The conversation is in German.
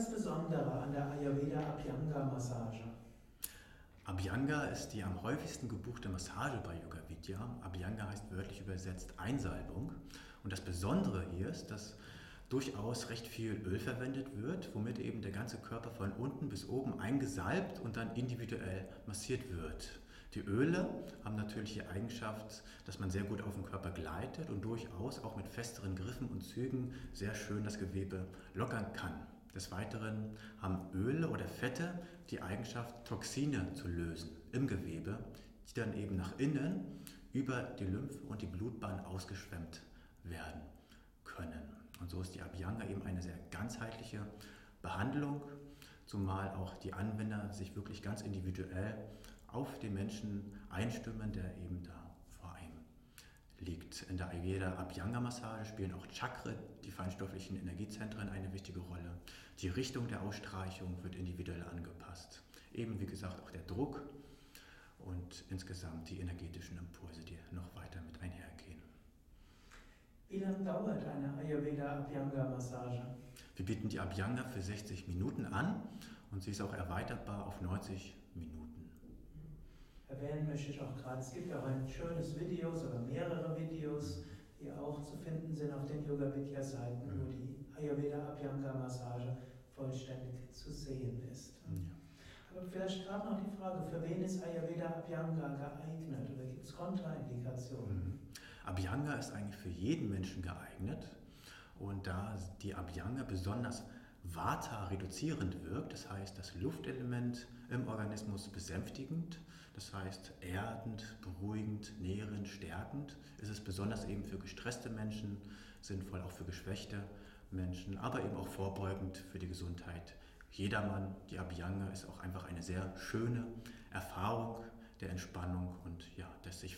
das Besondere an der Ayurveda Abhyanga Massage? Abhyanga ist die am häufigsten gebuchte Massage bei Yoga Vidya. Abhyanga heißt wörtlich übersetzt Einsalbung. Und das Besondere hier ist, dass durchaus recht viel Öl verwendet wird, womit eben der ganze Körper von unten bis oben eingesalbt und dann individuell massiert wird. Die Öle haben natürlich die Eigenschaft, dass man sehr gut auf den Körper gleitet und durchaus auch mit festeren Griffen und Zügen sehr schön das Gewebe lockern kann. Des Weiteren haben Öle oder Fette die Eigenschaft, Toxine zu lösen im Gewebe, die dann eben nach innen über die Lymph- und die Blutbahn ausgeschwemmt werden können. Und so ist die Abhyanga eben eine sehr ganzheitliche Behandlung, zumal auch die Anwender sich wirklich ganz individuell auf den Menschen einstimmen, der eben da liegt. In der Ayurveda Abhyanga Massage spielen auch Chakren, die feinstofflichen Energiezentren, eine wichtige Rolle. Die Richtung der Ausstreichung wird individuell angepasst. Eben wie gesagt auch der Druck und insgesamt die energetischen Impulse, die noch weiter mit einhergehen. Wie lange dauert eine Ayurveda Abhyanga Massage? Wir bieten die Abhyanga für 60 Minuten an und sie ist auch erweiterbar auf 90 Minuten erwähnen möchte ich auch gerade, es gibt auch ein schönes Video, sogar mehrere Videos, die auch zu finden sind auf den Yoga Vidya Seiten, wo die Ayurveda Abhyanga Massage vollständig zu sehen ist. Ja. Aber vielleicht gerade noch die Frage, für wen ist Ayurveda Abhyanga geeignet oder gibt es Kontraindikationen? Mhm. Abhyanga ist eigentlich für jeden Menschen geeignet und da die Abhyanga besonders Vata reduzierend wirkt, das heißt das Luftelement im Organismus besänftigend, das heißt erdend, beruhigend, nährend, stärkend, ist es besonders eben für gestresste Menschen sinnvoll, auch für geschwächte Menschen, aber eben auch vorbeugend für die Gesundheit. Jedermann, die Abhyanga ist auch einfach eine sehr schöne Erfahrung der Entspannung und ja, des sich